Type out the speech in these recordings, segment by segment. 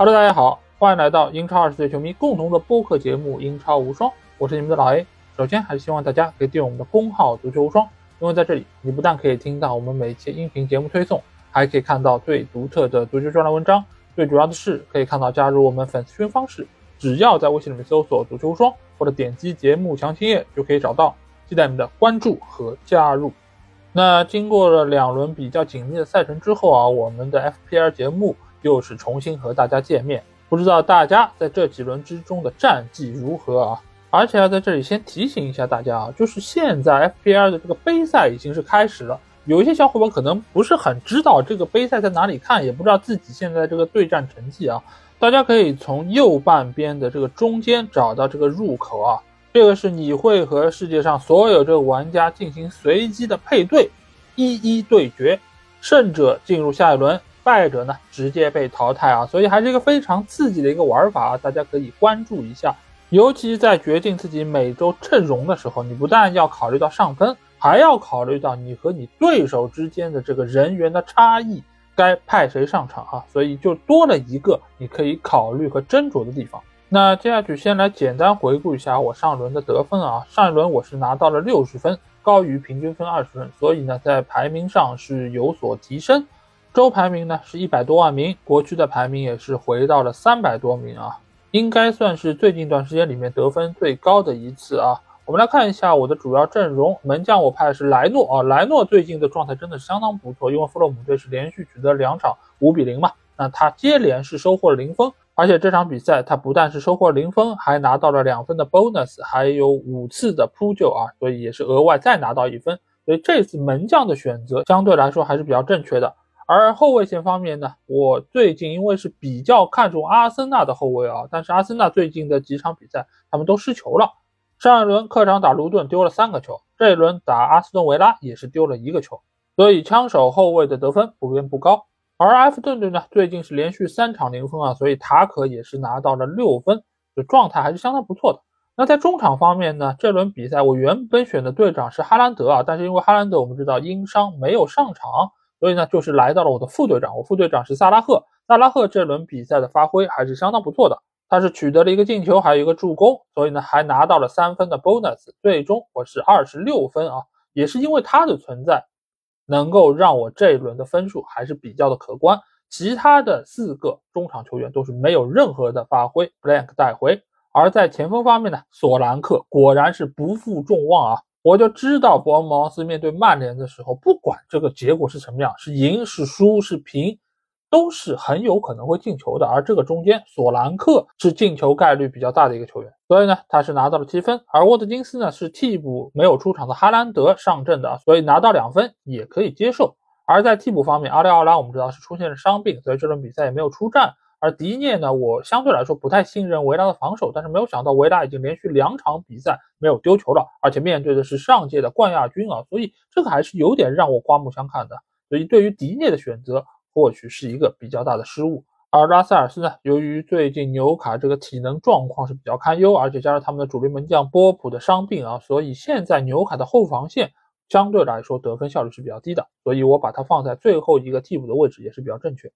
Hello，大家好，欢迎来到英超二十岁球迷共同的播客节目《英超无双》，我是你们的老 A。首先，还是希望大家可以订阅我们的公号“足球无双”，因为在这里，你不但可以听到我们每期音频节目推送，还可以看到最独特的足球专栏文章。最主要的是，可以看到加入我们粉丝群方式，只要在微信里面搜索“足球无双”或者点击节目详情页就可以找到。期待你们的关注和加入。那经过了两轮比较紧密的赛程之后啊，我们的 FPL 节目。又是重新和大家见面，不知道大家在这几轮之中的战绩如何啊？而且要在这里先提醒一下大家啊，就是现在 FPL 的这个杯赛已经是开始了，有一些小伙伴可能不是很知道这个杯赛在哪里看，也不知道自己现在这个对战成绩啊。大家可以从右半边的这个中间找到这个入口啊，这个是你会和世界上所有这个玩家进行随机的配对，一一对决，胜者进入下一轮。败者呢直接被淘汰啊，所以还是一个非常刺激的一个玩法啊，大家可以关注一下。尤其在决定自己每周阵容的时候，你不但要考虑到上分，还要考虑到你和你对手之间的这个人员的差异，该派谁上场啊？所以就多了一个你可以考虑和斟酌的地方。那接下去先来简单回顾一下我上轮的得分啊，上一轮我是拿到了六十分，高于平均分二十分，所以呢在排名上是有所提升。周排名呢是一百多万名，国区的排名也是回到了三百多名啊，应该算是最近一段时间里面得分最高的一次啊。我们来看一下我的主要阵容，门将我派的是莱诺啊，莱诺最近的状态真的是相当不错，因为弗洛姆队是连续取得两场五比零嘛，那他接连是收获了零分，而且这场比赛他不但是收获零分，还拿到了两分的 bonus，还有五次的扑救啊，所以也是额外再拿到一分，所以这次门将的选择相对来说还是比较正确的。而后卫线方面呢，我最近因为是比较看重阿森纳的后卫啊，但是阿森纳最近的几场比赛他们都失球了。上一轮客场打卢顿丢了三个球，这一轮打阿斯顿维拉也是丢了一个球，所以枪手后卫的得分普遍不高。而埃弗顿队呢，最近是连续三场零分啊，所以塔可也是拿到了六分，就状态还是相当不错的。那在中场方面呢，这轮比赛我原本选的队长是哈兰德啊，但是因为哈兰德我们知道因伤没有上场。所以呢，就是来到了我的副队长，我副队长是萨拉赫。萨拉赫这轮比赛的发挥还是相当不错的，他是取得了一个进球，还有一个助攻，所以呢，还拿到了三分的 bonus。最终我是二十六分啊，也是因为他的存在，能够让我这一轮的分数还是比较的可观。其他的四个中场球员都是没有任何的发挥，blank 带回。而在前锋方面呢，索兰克果然是不负众望啊。我就知道伯恩茅斯面对曼联的时候，不管这个结果是什么样，是赢是输是平，都是很有可能会进球的。而这个中间，索兰克是进球概率比较大的一个球员，所以呢，他是拿到了七分。而沃特金斯呢，是替补没有出场的哈兰德上阵的，所以拿到两分也可以接受。而在替补方面，阿里奥拉我们知道是出现了伤病，所以这轮比赛也没有出战。而迪涅呢，我相对来说不太信任维拉的防守，但是没有想到维拉已经连续两场比赛没有丢球了，而且面对的是上届的冠亚军啊，所以这个还是有点让我刮目相看的。所以对于迪涅的选择，或许是一个比较大的失误。而拉塞尔斯呢，由于最近纽卡这个体能状况是比较堪忧，而且加上他们的主力门将波普的伤病啊，所以现在纽卡的后防线相对来说得分效率是比较低的，所以我把它放在最后一个替补的位置也是比较正确。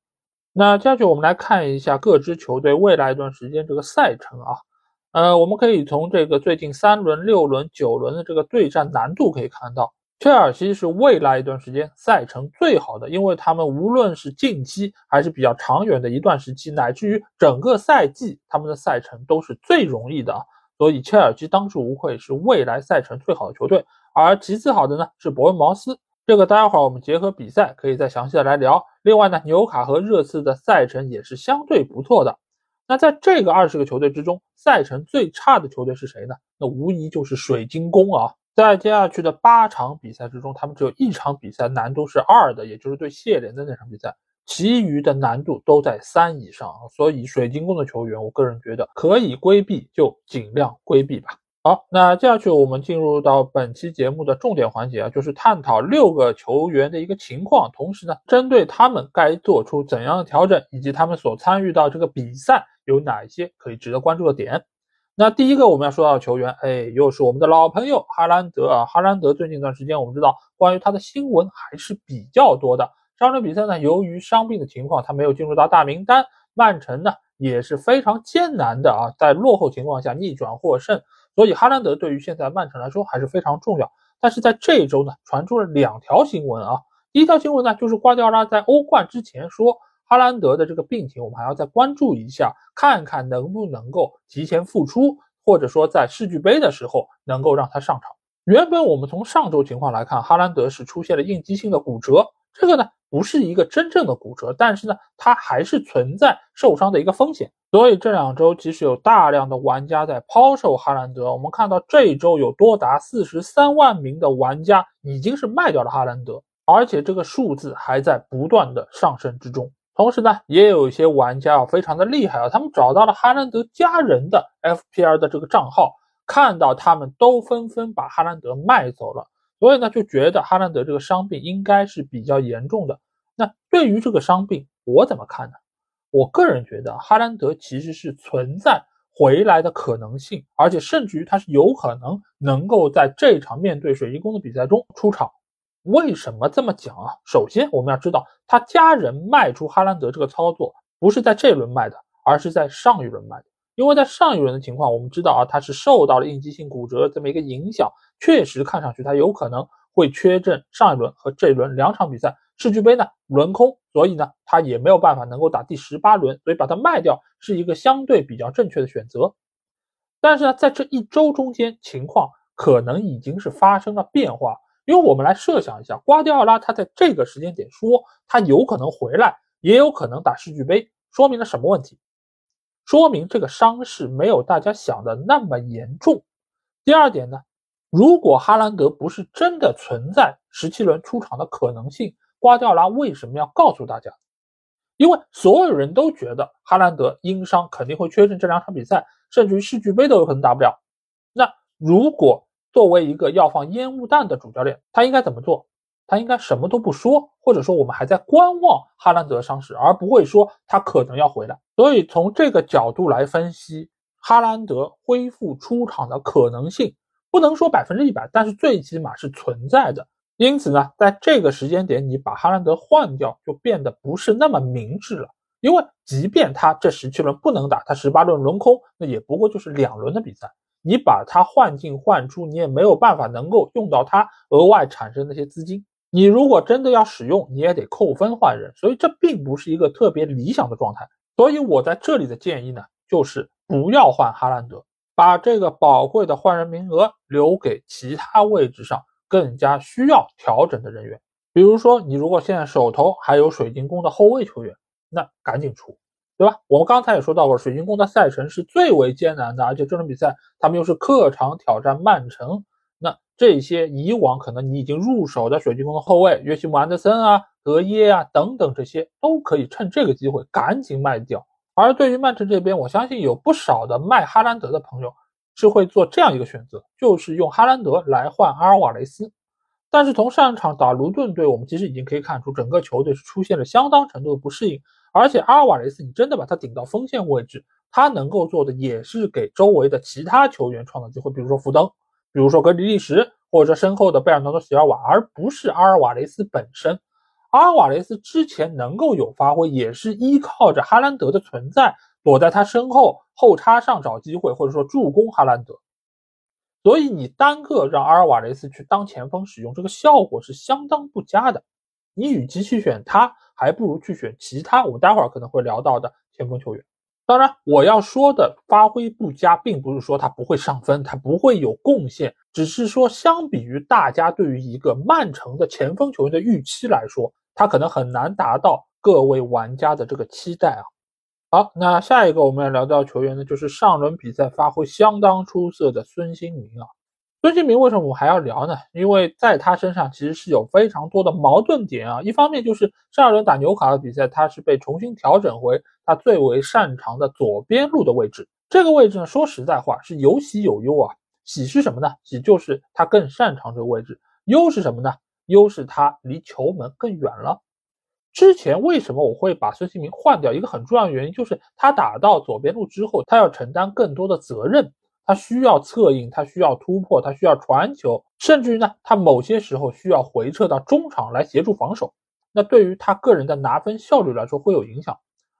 那接下去我们来看一下各支球队未来一段时间这个赛程啊，呃，我们可以从这个最近三轮、六轮、九轮的这个对战难度可以看到，切尔西是未来一段时间赛程最好的，因为他们无论是近期还是比较长远的一段时期，乃至于整个赛季，他们的赛程都是最容易的，所以切尔西当之无愧是未来赛程最好的球队。而其次好的呢是伯恩茅斯。这个待会儿我们结合比赛可以再详细的来聊。另外呢，纽卡和热刺的赛程也是相对不错的。那在这个二十个球队之中，赛程最差的球队是谁呢？那无疑就是水晶宫啊。在接下去的八场比赛之中，他们只有一场比赛难度是二的，也就是对谢联的那场比赛，其余的难度都在三以上。所以水晶宫的球员，我个人觉得可以规避就尽量规避吧。好，那接下去我们进入到本期节目的重点环节啊，就是探讨六个球员的一个情况，同时呢，针对他们该做出怎样的调整，以及他们所参与到这个比赛有哪一些可以值得关注的点。那第一个我们要说到的球员，哎，又是我们的老朋友哈兰德啊。哈兰德最近一段时间，我们知道关于他的新闻还是比较多的。上场比赛呢，由于伤病的情况，他没有进入到大名单。曼城呢？也是非常艰难的啊，在落后情况下逆转获胜。所以哈兰德对于现在曼城来说还是非常重要。但是在这一周呢，传出了两条新闻啊。第一条新闻呢，就是瓜迪奥拉在欧冠之前说，哈兰德的这个病情我们还要再关注一下，看看能不能够提前复出，或者说在世俱杯的时候能够让他上场。原本我们从上周情况来看，哈兰德是出现了应激性的骨折，这个呢不是一个真正的骨折，但是呢他还是存在受伤的一个风险。所以这两周其实有大量的玩家在抛售哈兰德。我们看到这一周有多达四十三万名的玩家已经是卖掉了哈兰德，而且这个数字还在不断的上升之中。同时呢，也有一些玩家啊非常的厉害啊，他们找到了哈兰德家人的 FPR 的这个账号。看到他们都纷纷把哈兰德卖走了，所以呢就觉得哈兰德这个伤病应该是比较严重的。那对于这个伤病，我怎么看呢？我个人觉得哈兰德其实是存在回来的可能性，而且甚至于他是有可能能够在这场面对水晶宫的比赛中出场。为什么这么讲啊？首先我们要知道，他家人卖出哈兰德这个操作不是在这轮卖的，而是在上一轮卖的。因为在上一轮的情况，我们知道啊，他是受到了应激性骨折这么一个影响，确实看上去他有可能会缺阵上一轮和这一轮两场比赛，世俱杯呢轮空，所以呢他也没有办法能够打第十八轮，所以把它卖掉是一个相对比较正确的选择。但是呢，在这一周中间，情况可能已经是发生了变化，因为我们来设想一下，瓜迪奥拉他在这个时间点说他有可能回来，也有可能打世俱杯，说明了什么问题？说明这个伤势没有大家想的那么严重。第二点呢，如果哈兰德不是真的存在十七轮出场的可能性，瓜迪奥拉为什么要告诉大家？因为所有人都觉得哈兰德因伤肯定会缺阵这两场比赛，甚至于世俱杯都有可能打不了。那如果作为一个要放烟雾弹的主教练，他应该怎么做？他应该什么都不说，或者说我们还在观望哈兰德伤势，而不会说他可能要回来。所以从这个角度来分析，哈兰德恢复出场的可能性不能说百分之一百，但是最起码是存在的。因此呢，在这个时间点，你把哈兰德换掉就变得不是那么明智了。因为即便他这十七轮不能打，他十八轮轮空，那也不过就是两轮的比赛。你把他换进换出，你也没有办法能够用到他额外产生那些资金。你如果真的要使用，你也得扣分换人，所以这并不是一个特别理想的状态。所以我在这里的建议呢，就是不要换哈兰德，把这个宝贵的换人名额留给其他位置上更加需要调整的人员。比如说，你如果现在手头还有水晶宫的后卫球员，那赶紧出，对吧？我们刚才也说到过，水晶宫的赛程是最为艰难的，而且这场比赛他们又是客场挑战曼城。那这些以往可能你已经入手的水晶宫的后卫约西姆·安德森啊、德耶啊等等，这些都可以趁这个机会赶紧卖掉。而对于曼城这边，我相信有不少的卖哈兰德的朋友是会做这样一个选择，就是用哈兰德来换阿尔瓦雷斯。但是从上一场打卢顿队，我们其实已经可以看出整个球队是出现了相当程度的不适应。而且阿尔瓦雷斯，你真的把他顶到锋线位置，他能够做的也是给周围的其他球员创造机会，比如说福登。比如说格里利什，或者说身后的贝尔纳多·席尔瓦，而不是阿尔瓦雷斯本身。阿尔瓦雷斯之前能够有发挥，也是依靠着哈兰德的存在，躲在他身后后插上找机会，或者说助攻哈兰德。所以你单个让阿尔瓦雷斯去当前锋使用，这个效果是相当不佳的。你与其去选他，还不如去选其他我们待会儿可能会聊到的前锋球员。当然，我要说的发挥不佳，并不是说他不会上分，他不会有贡献，只是说相比于大家对于一个曼城的前锋球员的预期来说，他可能很难达到各位玩家的这个期待啊。好，那下一个我们要聊到球员呢，就是上轮比赛发挥相当出色的孙兴民啊。孙兴民为什么我还要聊呢？因为在他身上其实是有非常多的矛盾点啊。一方面就是上一轮打纽卡的比赛，他是被重新调整回他最为擅长的左边路的位置。这个位置呢，说实在话是有喜有忧啊。喜是什么呢？喜就是他更擅长这个位置。忧是什么呢？优势他离球门更远了。之前为什么我会把孙兴民换掉？一个很重要的原因就是他打到左边路之后，他要承担更多的责任。他需要策应，他需要突破，他需要传球，甚至于呢，他某些时候需要回撤到中场来协助防守。那对于他个人的拿分效率来说会有影响。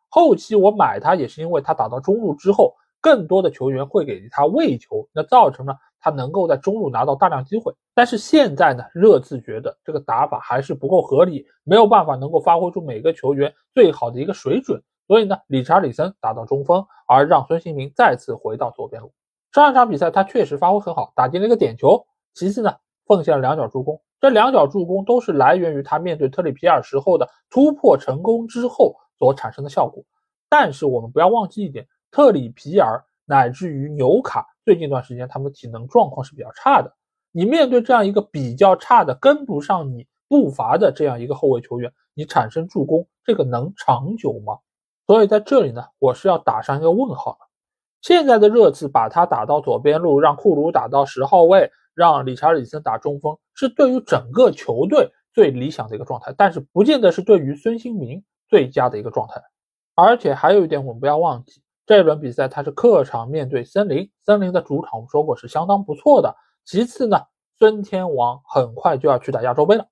后期我买他也是因为他打到中路之后，更多的球员会给他喂球，那造成了他能够在中路拿到大量机会。但是现在呢，热刺觉得这个打法还是不够合理，没有办法能够发挥出每个球员最好的一个水准。所以呢，理查里森打到中锋，而让孙兴民再次回到左边路。上一场比赛他确实发挥很好，打进了一个点球。其次呢，奉献了两脚助攻，这两脚助攻都是来源于他面对特里皮尔时候的突破成功之后所产生的效果。但是我们不要忘记一点，特里皮尔乃至于纽卡最近一段时间他们体能状况是比较差的。你面对这样一个比较差的、跟不上你步伐的这样一个后卫球员，你产生助攻，这个能长久吗？所以在这里呢，我是要打上一个问号的。现在的热刺把他打到左边路，让库鲁打到十号位，让理查里森打中锋，是对于整个球队最理想的一个状态，但是不见得是对于孙兴民最佳的一个状态。而且还有一点，我们不要忘记，这一轮比赛他是客场面对森林，森林的主场我们说过是相当不错的。其次呢，孙天王很快就要去打亚洲杯了，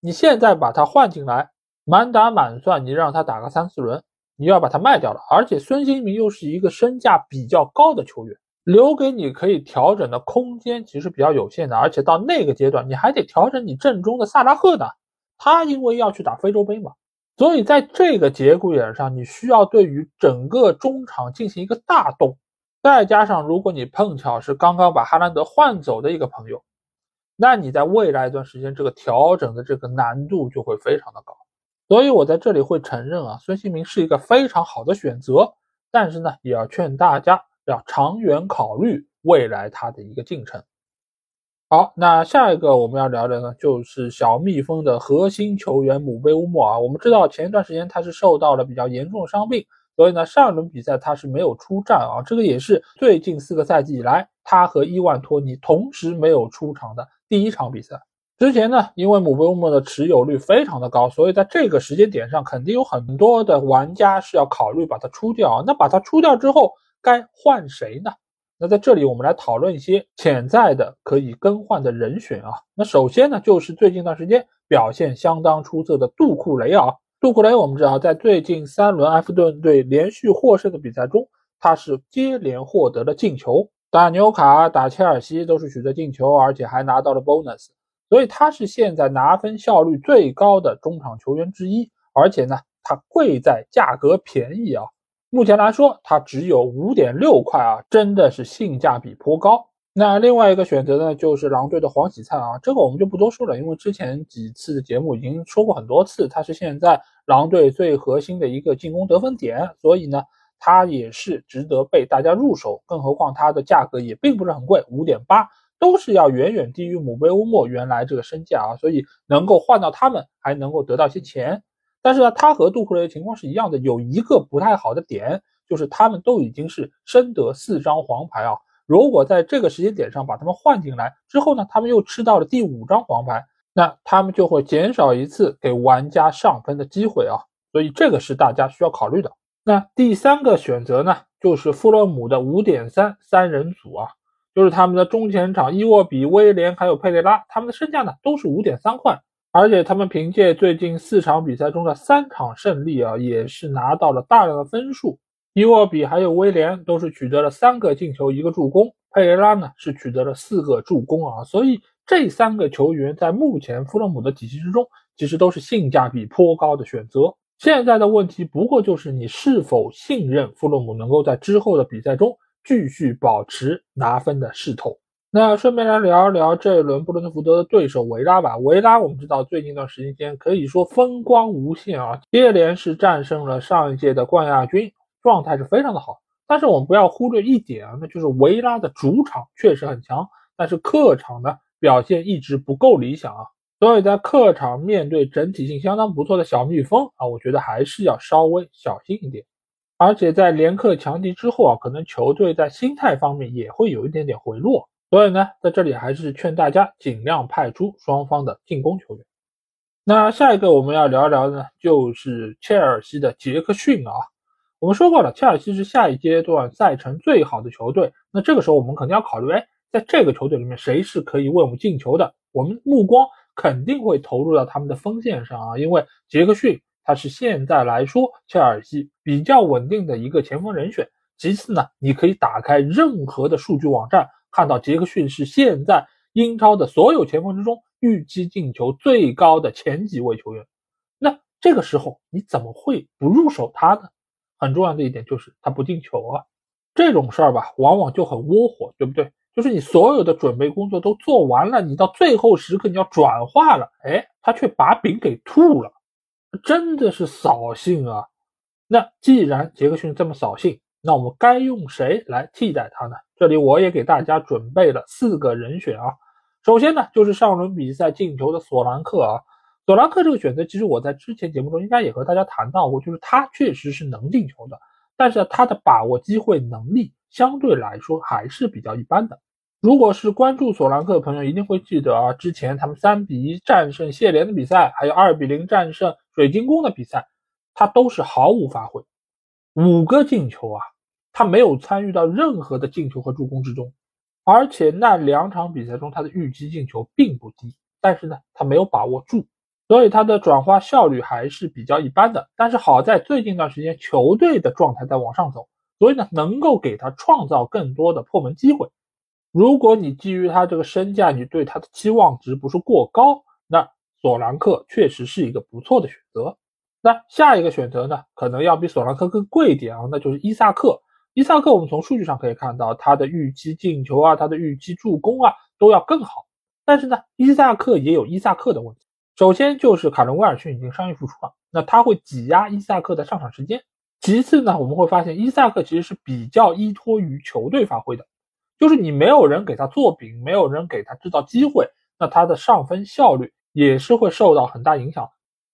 你现在把他换进来，满打满算，你让他打个三四轮。你要把他卖掉了，而且孙兴民又是一个身价比较高的球员，留给你可以调整的空间其实比较有限的，而且到那个阶段你还得调整你阵中的萨拉赫呢，他因为要去打非洲杯嘛，所以在这个节骨眼上，你需要对于整个中场进行一个大动，再加上如果你碰巧是刚刚把哈兰德换走的一个朋友，那你在未来一段时间这个调整的这个难度就会非常的高。所以，我在这里会承认啊，孙兴民是一个非常好的选择，但是呢，也要劝大家要长远考虑未来他的一个进程。好，那下一个我们要聊的呢，就是小蜜蜂的核心球员姆贝乌莫啊。我们知道前一段时间他是受到了比较严重的伤病，所以呢，上一轮比赛他是没有出战啊。这个也是最近四个赛季以来他和伊万托尼同时没有出场的第一场比赛。之前呢，因为姆贝乌莫的持有率非常的高，所以在这个时间点上，肯定有很多的玩家是要考虑把它出掉啊。那把它出掉之后，该换谁呢？那在这里我们来讨论一些潜在的可以更换的人选啊。那首先呢，就是最近一段时间表现相当出色的杜库雷啊。杜库雷，我们知道在最近三轮埃弗顿队连续获胜的比赛中，他是接连获得了进球，打纽卡、打切尔西都是取得进球，而且还拿到了 bonus。所以他是现在拿分效率最高的中场球员之一，而且呢，他贵在价格便宜啊。目前来说，它只有五点六块啊，真的是性价比颇高。那另外一个选择呢，就是狼队的黄喜灿啊，这个我们就不多说了，因为之前几次的节目已经说过很多次，他是现在狼队最核心的一个进攻得分点，所以呢，他也是值得被大家入手。更何况他的价格也并不是很贵，五点八。都是要远远低于姆贝乌莫原来这个身价啊，所以能够换到他们，还能够得到一些钱。但是呢，他和杜库雷的情况是一样的，有一个不太好的点，就是他们都已经是深得四张黄牌啊。如果在这个时间点上把他们换进来之后呢，他们又吃到了第五张黄牌，那他们就会减少一次给玩家上分的机会啊。所以这个是大家需要考虑的。那第三个选择呢，就是富勒姆的五点三三人组啊。就是他们的中前场伊沃比、威廉还有佩雷拉，他们的身价呢都是五点三块，而且他们凭借最近四场比赛中的三场胜利啊，也是拿到了大量的分数。伊沃比还有威廉都是取得了三个进球一个助攻，佩雷拉呢是取得了四个助攻啊，所以这三个球员在目前弗洛姆的体系之中，其实都是性价比颇高的选择。现在的问题不过就是你是否信任弗洛姆能够在之后的比赛中。继续保持拿分的势头。那顺便来聊一聊这一轮布伦特福德的对手维拉吧。维拉我们知道最近一段时间可以说风光无限啊，接连是战胜了上一届的冠亚军，状态是非常的好。但是我们不要忽略一点啊，那就是维拉的主场确实很强，但是客场呢表现一直不够理想啊。所以在客场面对整体性相当不错的小蜜蜂啊，我觉得还是要稍微小心一点。而且在连克强敌之后啊，可能球队在心态方面也会有一点点回落，所以呢，在这里还是劝大家尽量派出双方的进攻球员。那下一个我们要聊一聊的呢，就是切尔西的杰克逊啊。我们说过了，切尔西是下一阶段赛程最好的球队，那这个时候我们肯定要考虑，哎，在这个球队里面谁是可以为我们进球的？我们目光肯定会投入到他们的锋线上啊，因为杰克逊他是现在来说切尔西比较稳定的一个前锋人选。其次呢，你可以打开任何的数据网站，看到杰克逊是现在英超的所有前锋之中预期进球最高的前几位球员。那这个时候你怎么会不入手他呢？很重要的一点就是他不进球啊，这种事儿吧，往往就很窝火，对不对？就是你所有的准备工作都做完了，你到最后时刻你要转化了，哎，他却把饼给吐了，真的是扫兴啊！那既然杰克逊这么扫兴，那我们该用谁来替代他呢？这里我也给大家准备了四个人选啊。首先呢，就是上轮比赛进球的索兰克啊。索兰克这个选择，其实我在之前节目中应该也和大家谈到过，就是他确实是能进球的，但是他的把握机会能力相对来说还是比较一般的。如果是关注索兰克的朋友，一定会记得啊，之前他们三比一战胜谢联的比赛，还有二比零战胜水晶宫的比赛，他都是毫无发挥，五个进球啊，他没有参与到任何的进球和助攻之中，而且那两场比赛中他的预期进球并不低，但是呢，他没有把握住。所以他的转化效率还是比较一般的，但是好在最近一段时间球队的状态在往上走，所以呢能够给他创造更多的破门机会。如果你基于他这个身价，你对他的期望值不是过高，那索兰克确实是一个不错的选择。那下一个选择呢，可能要比索兰克更贵一点啊，那就是伊萨克。伊萨克我们从数据上可以看到，他的预期进球啊，他的预期助攻啊都要更好。但是呢，伊萨克也有伊萨克的问题。首先就是卡伦威尔逊已经伤愈复出了，那他会挤压伊萨克的上场时间。其次呢，我们会发现伊萨克其实是比较依托于球队发挥的，就是你没有人给他做饼，没有人给他制造机会，那他的上分效率也是会受到很大影响。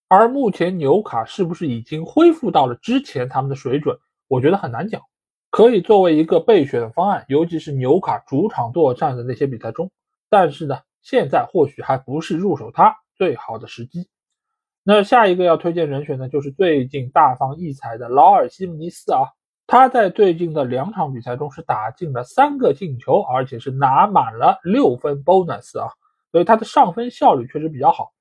而目前纽卡是不是已经恢复到了之前他们的水准，我觉得很难讲，可以作为一个备选的方案，尤其是纽卡主场作战的那些比赛中。但是呢，现在或许还不是入手他。最好的时机。那下一个要推荐人选呢，就是最近大放异彩的劳尔·西姆尼斯啊。他在最近的两场比赛中是打进了三个进球，而且是拿满了六分 bonus 啊，所以他的上分效率确实比较好。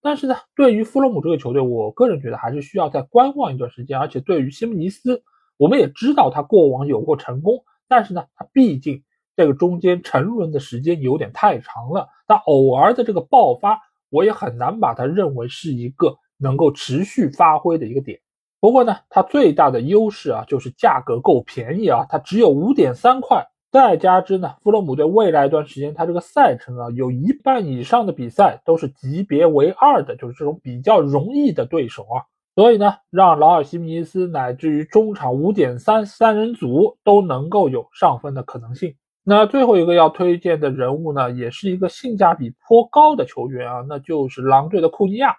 但是呢，对于弗洛姆这个球队，我个人觉得还是需要再观望一段时间。而且对于西姆尼斯，我们也知道他过往有过成功，但是呢，他毕竟这个中间沉沦的时间有点太长了，他偶尔的这个爆发。我也很难把它认为是一个能够持续发挥的一个点。不过呢，它最大的优势啊，就是价格够便宜啊，它只有五点三块。再加之呢，弗洛姆队未来一段时间，它这个赛程啊，有一半以上的比赛都是级别为二的，就是这种比较容易的对手啊。所以呢，让劳尔·西米尼斯乃至于中场五点三三人组都能够有上分的可能性。那最后一个要推荐的人物呢，也是一个性价比颇高的球员啊，那就是狼队的库尼亚。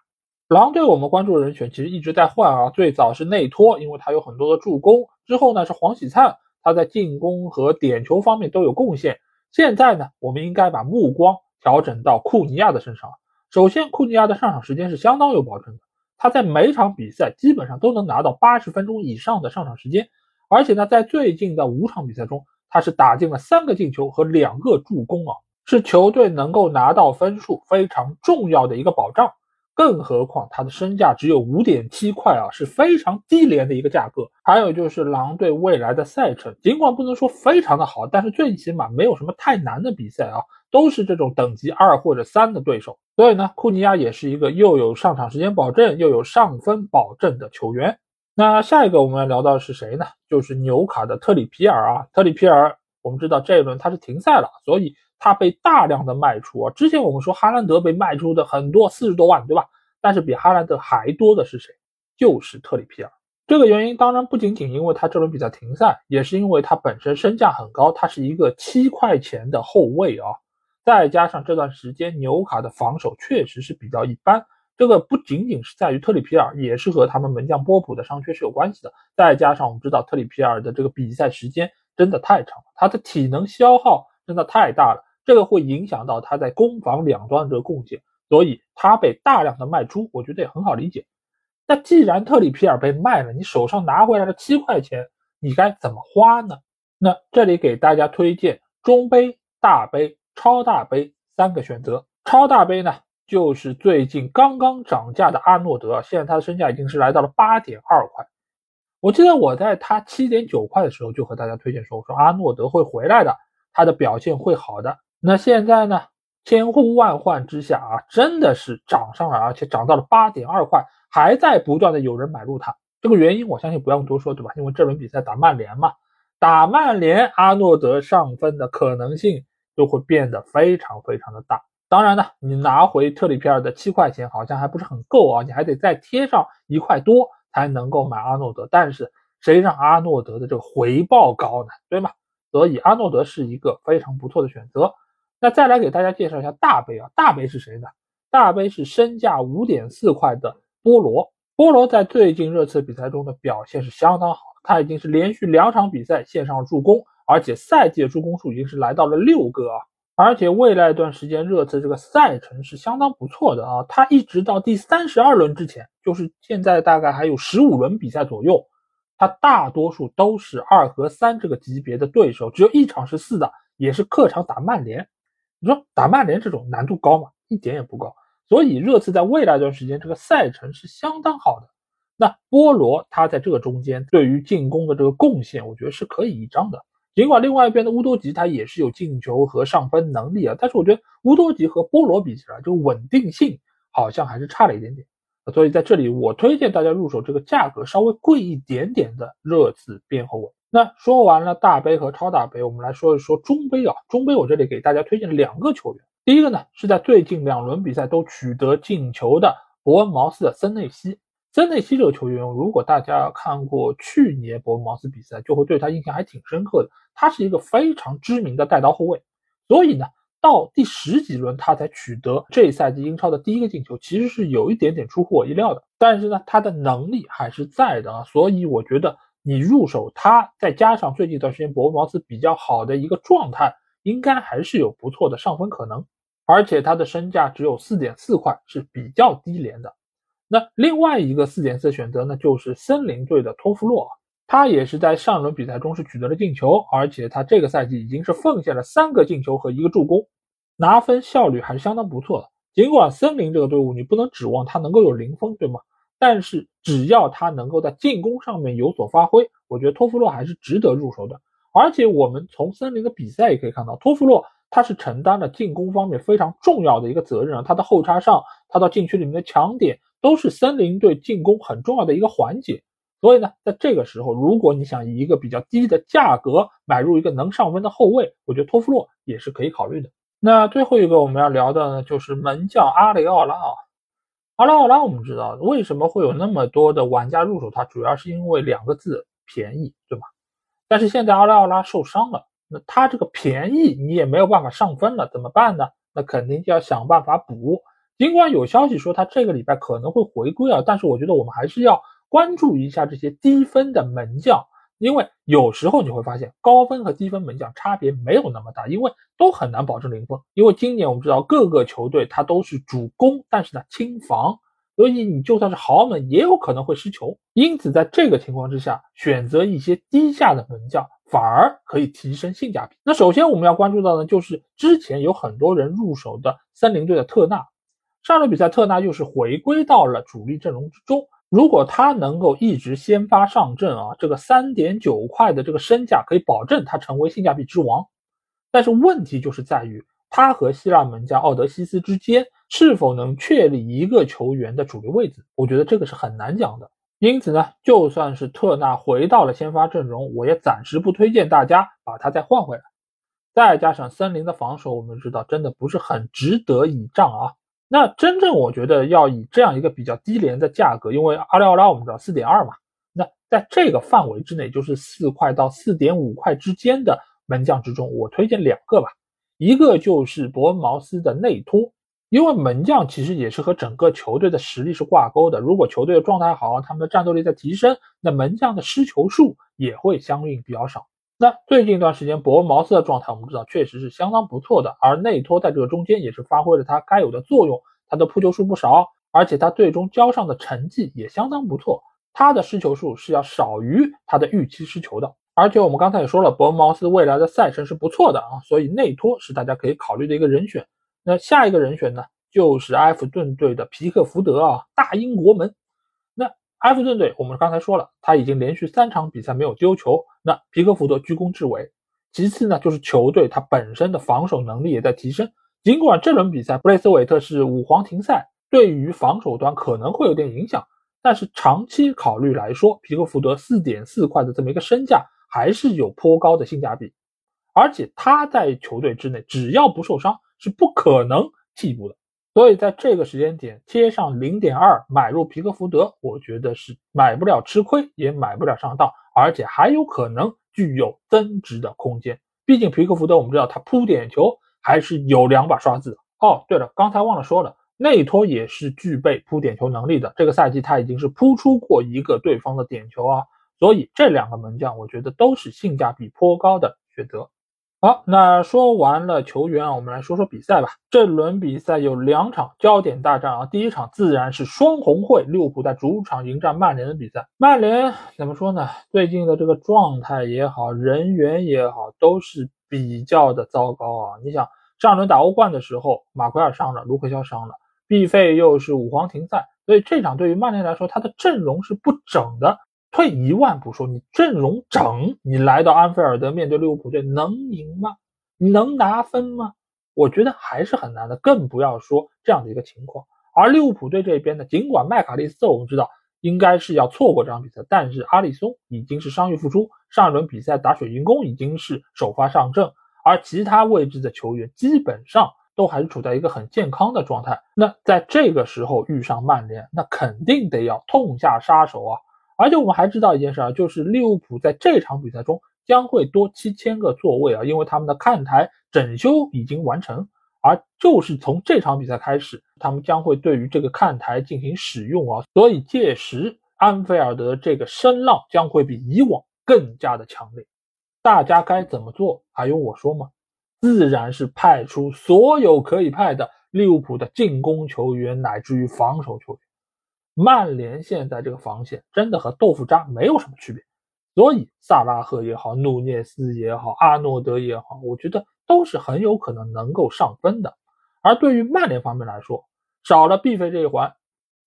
狼队我们关注的人选其实一直在换啊，最早是内托，因为他有很多的助攻；之后呢是黄喜灿，他在进攻和点球方面都有贡献。现在呢，我们应该把目光调整到库尼亚的身上。首先，库尼亚的上场时间是相当有保证的，他在每场比赛基本上都能拿到八十分钟以上的上场时间，而且呢，在最近的五场比赛中。他是打进了三个进球和两个助攻啊，是球队能够拿到分数非常重要的一个保障。更何况他的身价只有五点七块啊，是非常低廉的一个价格。还有就是狼队未来的赛程，尽管不能说非常的好，但是最起码没有什么太难的比赛啊，都是这种等级二或者三的对手。所以呢，库尼亚也是一个又有上场时间保证又有上分保证的球员。那下一个我们要聊到的是谁呢？就是纽卡的特里皮尔啊。特里皮尔，我们知道这一轮他是停赛了，所以他被大量的卖出啊。之前我们说哈兰德被卖出的很多，四十多万，对吧？但是比哈兰德还多的是谁？就是特里皮尔。这个原因当然不仅仅因为他这轮比赛停赛，也是因为他本身身价很高，他是一个七块钱的后卫啊。再加上这段时间纽卡的防守确实是比较一般。这个不仅仅是在于特里皮尔，也是和他们门将波普的伤缺是有关系的。再加上我们知道特里皮尔的这个比赛时间真的太长了，他的体能消耗真的太大了，这个会影响到他在攻防两端的这个贡献，所以他被大量的卖出，我觉得也很好理解。那既然特里皮尔被卖了，你手上拿回来的七块钱，你该怎么花呢？那这里给大家推荐中杯、大杯、超大杯三个选择。超大杯呢？就是最近刚刚涨价的阿诺德，现在他的身价已经是来到了八点二块。我记得我在他七点九块的时候就和大家推荐说，我说阿诺德会回来的，他的表现会好的。那现在呢，千呼万唤之下啊，真的是涨上了，而且涨到了八点二块，还在不断的有人买入它。这个原因我相信不用多说，对吧？因为这轮比赛打曼联嘛，打曼联，阿诺德上分的可能性就会变得非常非常的大。当然呢，你拿回特里皮尔的七块钱好像还不是很够啊，你还得再贴上一块多。才能够买阿诺德，但是谁让阿诺德的这个回报高呢？对吗？所以阿诺德是一个非常不错的选择。那再来给大家介绍一下大杯啊，大杯是谁呢？大杯是身价五点四块的波罗。波罗在最近热刺比赛中的表现是相当好，他已经是连续两场比赛献上助攻，而且赛季的助攻数已经是来到了六个啊。而且未来一段时间，热刺这个赛程是相当不错的啊。他一直到第三十二轮之前，就是现在大概还有十五轮比赛左右，他大多数都是二和三这个级别的对手，只有一场是四的，也是客场打曼联。你说打曼联这种难度高吗？一点也不高。所以热刺在未来一段时间这个赛程是相当好的。那波罗他在这个中间对于进攻的这个贡献，我觉得是可以一张的。尽管另外一边的乌多吉他也是有进球和上分能力啊，但是我觉得乌多吉和波罗比起来，就稳定性好像还是差了一点点。所以在这里，我推荐大家入手这个价格稍微贵一点点的热刺边后卫。那说完了大杯和超大杯，我们来说一说中杯啊。中杯我这里给大家推荐两个球员，第一个呢是在最近两轮比赛都取得进球的伯恩茅斯的森内西。森内西这个球员，如果大家看过去年伯恩茅斯比赛，就会对他印象还挺深刻的。他是一个非常知名的带刀后卫，所以呢，到第十几轮他才取得这一赛季英超的第一个进球，其实是有一点点出乎我意料的。但是呢，他的能力还是在的啊，所以我觉得你入手他，再加上最近一段时间伯恩茅斯比较好的一个状态，应该还是有不错的上分可能。而且他的身价只有四点四块，是比较低廉的。那另外一个四点四选择呢，就是森林队的托夫洛，他也是在上轮比赛中是取得了进球，而且他这个赛季已经是奉献了三个进球和一个助攻，拿分效率还是相当不错的。尽管森林这个队伍你不能指望他能够有零封，对吗？但是只要他能够在进攻上面有所发挥，我觉得托夫洛还是值得入手的。而且我们从森林的比赛也可以看到，托夫洛他是承担了进攻方面非常重要的一个责任啊，他的后插上，他到禁区里面的抢点。都是森林队进攻很重要的一个环节，所以呢，在这个时候，如果你想以一个比较低的价格买入一个能上分的后卫，我觉得托夫洛也是可以考虑的。那最后一个我们要聊的呢，就是门将阿雷奥拉啊。阿拉奥拉，我们知道为什么会有那么多的玩家入手他，主要是因为两个字便宜，对吗？但是现在阿拉奥拉受伤了，那他这个便宜你也没有办法上分了，怎么办呢？那肯定就要想办法补。尽管有消息说他这个礼拜可能会回归啊，但是我觉得我们还是要关注一下这些低分的门将，因为有时候你会发现高分和低分门将差别没有那么大，因为都很难保证零封。因为今年我们知道各个球队他都是主攻，但是呢轻防，所以你就算是豪门也有可能会失球。因此在这个情况之下，选择一些低价的门将反而可以提升性价比。那首先我们要关注到的就是之前有很多人入手的森林队的特纳。上轮比赛，特纳又是回归到了主力阵容之中。如果他能够一直先发上阵啊，这个三点九块的这个身价可以保证他成为性价比之王。但是问题就是在于他和希腊门将奥德西斯之间是否能确立一个球员的主力位置，我觉得这个是很难讲的。因此呢，就算是特纳回到了先发阵容，我也暂时不推荐大家把他再换回来。再加上森林的防守，我们知道真的不是很值得倚仗啊。那真正我觉得要以这样一个比较低廉的价格，因为阿廖拉我们知道四点二嘛，那在这个范围之内，就是四块到四点五块之间的门将之中，我推荐两个吧，一个就是伯恩茅斯的内托，因为门将其实也是和整个球队的实力是挂钩的，如果球队的状态好，他们的战斗力在提升，那门将的失球数也会相应比较少。那最近一段时间，伯恩茅斯的状态我们知道确实是相当不错的，而内托在这个中间也是发挥了他该有的作用，他的扑球数不少，而且他最终交上的成绩也相当不错，他的失球数是要少于他的预期失球的，而且我们刚才也说了，伯恩茅斯未来的赛程是不错的啊，所以内托是大家可以考虑的一个人选。那下一个人选呢，就是埃弗顿队的皮克福德啊，大英国门。埃弗顿队我们刚才说了，他已经连续三场比赛没有丢球，那皮克福德居功至伟。其次呢，就是球队它本身的防守能力也在提升。尽管这轮比赛布雷斯韦特是五黄停赛，对于防守端可能会有点影响，但是长期考虑来说，皮克福德四点四块的这么一个身价还是有颇高的性价比。而且他在球队之内，只要不受伤，是不可能替补的。所以在这个时间点贴上零点二买入皮克福德，我觉得是买不了吃亏，也买不了上当，而且还有可能具有增值的空间。毕竟皮克福德我们知道他扑点球还是有两把刷子哦。对了，刚才忘了说了，内托也是具备扑点球能力的。这个赛季他已经是扑出过一个对方的点球啊。所以这两个门将，我觉得都是性价比颇高的选择。好，那说完了球员啊，我们来说说比赛吧。这轮比赛有两场焦点大战啊，第一场自然是双红会，利物浦在主场迎战曼联的比赛。曼联怎么说呢？最近的这个状态也好，人员也好，都是比较的糟糕啊。你想，上轮打欧冠的时候，马奎尔伤了，卢克肖伤了，毕费又是五黄停赛，所以这场对于曼联来说，他的阵容是不整的。退一万步说，你阵容整，你来到安菲尔德面对利物浦队能赢吗？你能拿分吗？我觉得还是很难的，更不要说这样的一个情况。而利物浦队这边呢，尽管麦卡利斯特我们知道应该是要错过这场比赛，但是阿里松已经是伤愈复出，上一轮比赛打水晶宫已经是首发上阵，而其他位置的球员基本上都还是处在一个很健康的状态。那在这个时候遇上曼联，那肯定得要痛下杀手啊！而且我们还知道一件事啊，就是利物浦在这场比赛中将会多七千个座位啊，因为他们的看台整修已经完成，而就是从这场比赛开始，他们将会对于这个看台进行使用啊，所以届时安菲尔德这个声浪将会比以往更加的强烈。大家该怎么做还用我说吗？自然是派出所有可以派的利物浦的进攻球员，乃至于防守球员。曼联现在这个防线真的和豆腐渣没有什么区别，所以萨拉赫也好，努涅斯也好，阿诺德也好，我觉得都是很有可能能够上分的。而对于曼联方面来说，少了毕费这一环，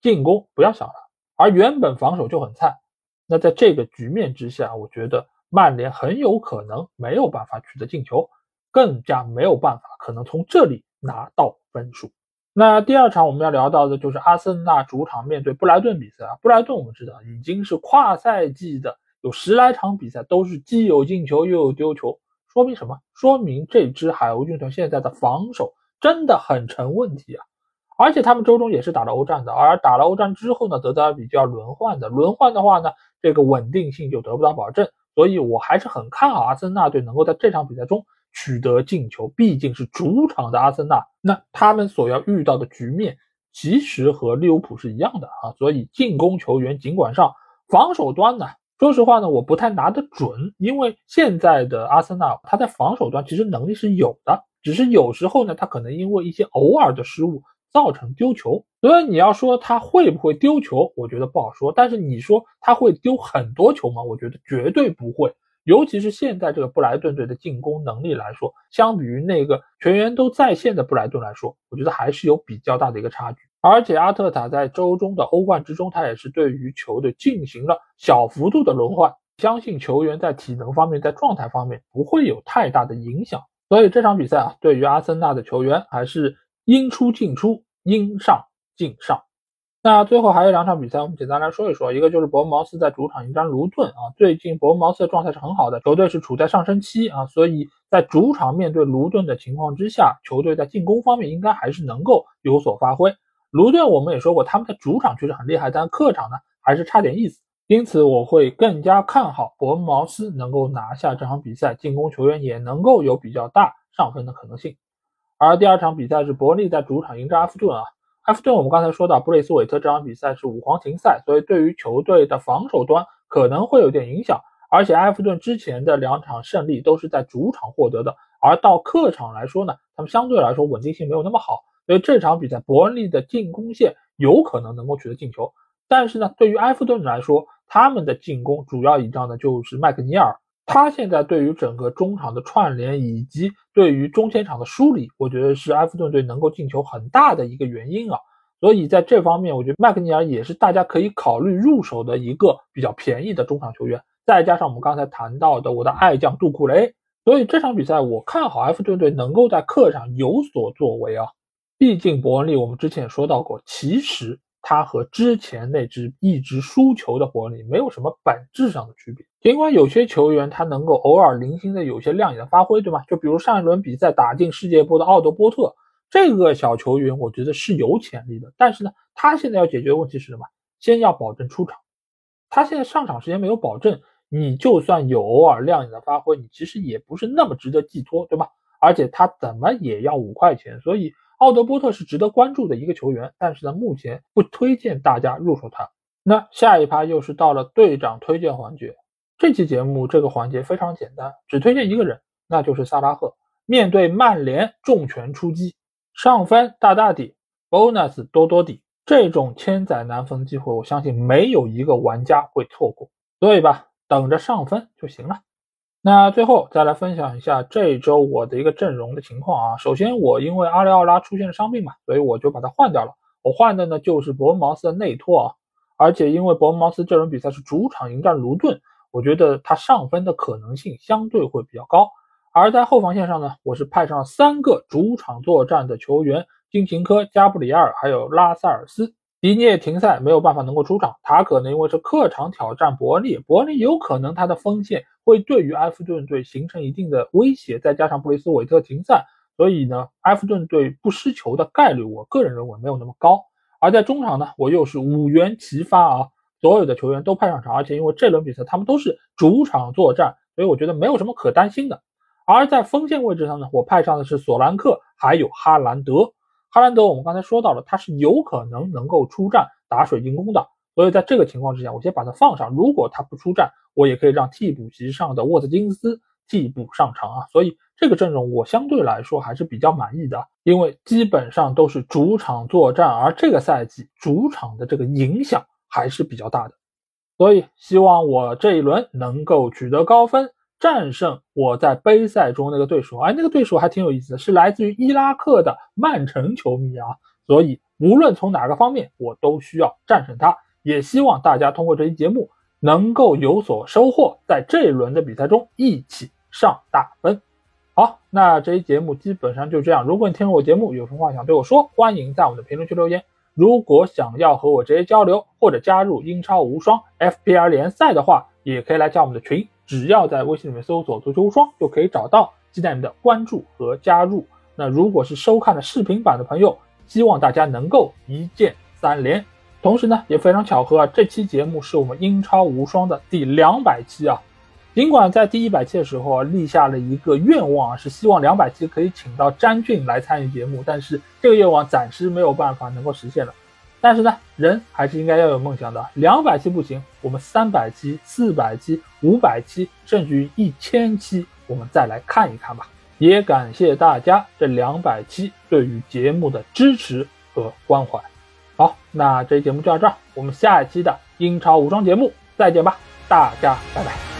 进攻不要想了，而原本防守就很菜，那在这个局面之下，我觉得曼联很有可能没有办法取得进球，更加没有办法可能从这里拿到分数。那第二场我们要聊到的就是阿森纳主场面对布莱顿比赛啊。布莱顿我们知道已经是跨赛季的有十来场比赛都是既有进球又有丢球，说明什么？说明这支海鸥军团现在的防守真的很成问题啊！而且他们周中也是打了欧战的，而打了欧战之后呢，德泽尔比就要轮换的，轮换的话呢，这个稳定性就得不到保证，所以我还是很看好阿森纳队能够在这场比赛中。取得进球，毕竟是主场的阿森纳，那他们所要遇到的局面其实和利物浦是一样的啊。所以进攻球员尽管上，防守端呢，说实话呢，我不太拿得准，因为现在的阿森纳他在防守端其实能力是有的，只是有时候呢，他可能因为一些偶尔的失误造成丢球。所以你要说他会不会丢球，我觉得不好说。但是你说他会丢很多球吗？我觉得绝对不会。尤其是现在这个布莱顿队的进攻能力来说，相比于那个全员都在线的布莱顿来说，我觉得还是有比较大的一个差距。而且阿特塔在周中的欧冠之中，他也是对于球队进行了小幅度的轮换，相信球员在体能方面、在状态方面不会有太大的影响。所以这场比赛啊，对于阿森纳的球员还是应出尽出，应上尽上。那最后还有两场比赛，我们简单来说一说。一个就是伯恩茅斯在主场迎战卢顿啊。最近伯恩茅斯的状态是很好的，球队是处在上升期啊，所以在主场面对卢顿的情况之下，球队在进攻方面应该还是能够有所发挥。卢顿我们也说过，他们在主场确实很厉害，但客场呢还是差点意思。因此我会更加看好伯恩茅斯能够拿下这场比赛，进攻球员也能够有比较大上分的可能性。而第二场比赛是伯利在主场迎战阿斯顿啊。埃弗顿，我们刚才说到布雷斯韦特这场比赛是五黄停赛，所以对于球队的防守端可能会有点影响。而且埃弗顿之前的两场胜利都是在主场获得的，而到客场来说呢，他们相对来说稳定性没有那么好，所以这场比赛伯恩利的进攻线有可能能够取得进球。但是呢，对于埃弗顿来说，他们的进攻主要倚仗的就是麦克尼尔。他现在对于整个中场的串联以及对于中前场的梳理，我觉得是埃弗顿队能够进球很大的一个原因啊。所以在这方面，我觉得麦克尼尔也是大家可以考虑入手的一个比较便宜的中场球员。再加上我们刚才谈到的我的爱将杜库雷，所以这场比赛我看好埃弗顿队能够在客场有所作为啊。毕竟伯恩利我们之前也说到过，其实他和之前那支一直输球的伯恩利没有什么本质上的区别。尽管有些球员他能够偶尔零星的有些亮眼的发挥，对吗？就比如上一轮比赛打进世界波的奥德波特。这个小球员，我觉得是有潜力的，但是呢，他现在要解决的问题是什么？先要保证出场。他现在上场时间没有保证，你就算有偶尔亮眼的发挥，你其实也不是那么值得寄托，对吧？而且他怎么也要五块钱，所以奥德波特是值得关注的一个球员，但是呢，目前不推荐大家入手他。那下一趴又是到了队长推荐环节，这期节目这个环节非常简单，只推荐一个人，那就是萨拉赫。面对曼联重拳出击。上分大大底，bonus 多多底，这种千载难逢的机会，我相信没有一个玩家会错过。所以吧，等着上分就行了。那最后再来分享一下这周我的一个阵容的情况啊。首先，我因为阿里奥拉出现了伤病嘛，所以我就把它换掉了。我换的呢就是伯恩茅斯的内托啊，而且因为伯恩茅斯这轮比赛是主场迎战卢顿，我觉得他上分的可能性相对会比较高。而在后防线上呢，我是派上三个主场作战的球员：金琴科、加布里埃尔，还有拉塞尔斯。迪涅停赛没有办法能够出场，塔可呢因为是客场挑战伯利，伯利有可能他的锋线会对于埃弗顿队形成一定的威胁，再加上布雷斯韦特停赛，所以呢，埃弗顿队不失球的概率，我个人认为没有那么高。而在中场呢，我又是五元齐发啊，所有的球员都派上场，而且因为这轮比赛他们都是主场作战，所以我觉得没有什么可担心的。而在锋线位置上呢，我派上的是索兰克，还有哈兰德。哈兰德我们刚才说到了，他是有可能能够出战打水晶宫的，所以在这个情况之下，我先把他放上。如果他不出战，我也可以让替补席上的沃特金斯替补上场啊。所以这个阵容我相对来说还是比较满意的，因为基本上都是主场作战，而这个赛季主场的这个影响还是比较大的。所以希望我这一轮能够取得高分。战胜我在杯赛中那个对手，哎，那个对手还挺有意思的，是来自于伊拉克的曼城球迷啊。所以无论从哪个方面，我都需要战胜他。也希望大家通过这期节目能够有所收获，在这一轮的比赛中一起上大分。好，那这期节目基本上就这样。如果你听了我节目有什么话想对我说，欢迎在我们的评论区留言。如果想要和我直接交流或者加入英超无双 FPL 联赛的话，也可以来加我们的群。只要在微信里面搜索“足球无双”就可以找到，期待你的关注和加入。那如果是收看的视频版的朋友，希望大家能够一键三连。同时呢，也非常巧合啊，这期节目是我们英超无双的第两百期啊。尽管在第一百期的时候啊立下了一个愿望啊，是希望两百期可以请到詹俊来参与节目，但是这个愿望暂时没有办法能够实现了。但是呢，人还是应该要有梦想的。两百期不行，我们三百期、四百期、五百期，甚至于一千期，我们再来看一看吧。也感谢大家这两百期对于节目的支持和关怀。好，那这期节目就到这儿，我们下一期的英超无双节目再见吧，大家拜拜。